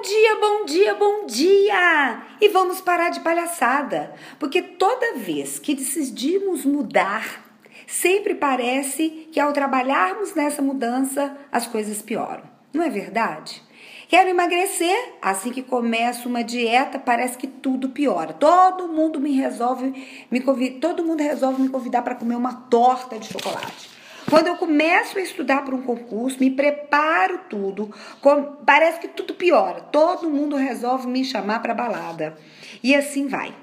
Bom dia, bom dia, bom dia! E vamos parar de palhaçada, porque toda vez que decidimos mudar, sempre parece que ao trabalharmos nessa mudança as coisas pioram. Não é verdade? Quero emagrecer, assim que começo uma dieta, parece que tudo piora. Todo mundo me resolve me todo mundo resolve me convidar para comer uma torta de chocolate. Quando eu começo a estudar para um concurso, me preparo tudo, parece que tudo piora. Todo mundo resolve me chamar para balada. E assim vai.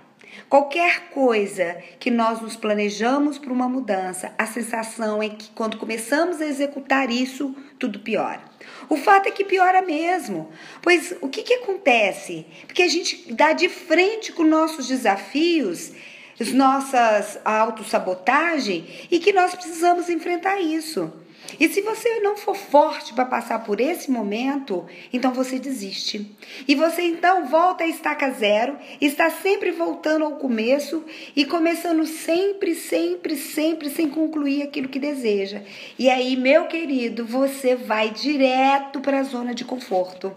Qualquer coisa que nós nos planejamos para uma mudança, a sensação é que quando começamos a executar isso, tudo piora. O fato é que piora mesmo. Pois o que, que acontece? Porque a gente dá de frente com nossos desafios as nossas autossabotagem e que nós precisamos enfrentar isso. E se você não for forte para passar por esse momento, então você desiste. E você então volta a estaca zero, está sempre voltando ao começo e começando sempre, sempre, sempre sem concluir aquilo que deseja. E aí, meu querido, você vai direto para a zona de conforto.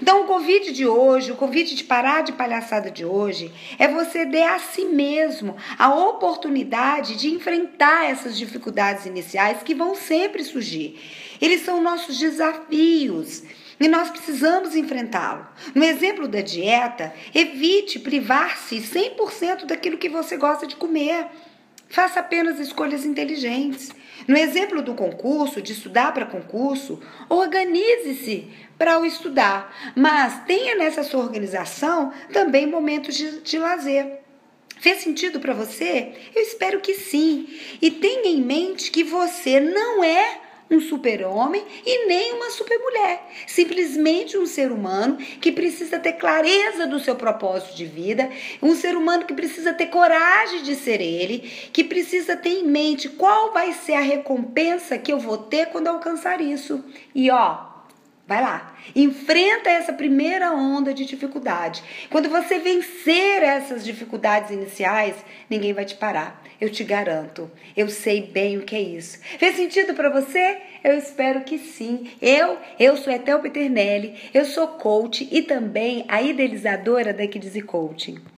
Então, o convite de hoje, o convite de parar de palhaçada de hoje, é você dar a si mesmo a oportunidade de enfrentar essas dificuldades iniciais que vão sempre surgir. Eles são nossos desafios. E nós precisamos enfrentá-lo. No exemplo da dieta, evite privar-se 100% daquilo que você gosta de comer. Faça apenas escolhas inteligentes. No exemplo do concurso, de estudar para concurso, organize-se para o estudar, mas tenha nessa sua organização também momentos de, de lazer. Fez sentido para você? Eu espero que sim. E tenha em mente que você não é um super-homem e nem uma super-mulher. Simplesmente um ser humano que precisa ter clareza do seu propósito de vida, um ser humano que precisa ter coragem de ser ele, que precisa ter em mente qual vai ser a recompensa que eu vou ter quando alcançar isso. E ó, Vai lá, enfrenta essa primeira onda de dificuldade. Quando você vencer essas dificuldades iniciais, ninguém vai te parar. Eu te garanto. Eu sei bem o que é isso. Fez sentido para você? Eu espero que sim. Eu, eu sou Etel Peternelli, eu sou coach e também a idealizadora da Kids Coaching.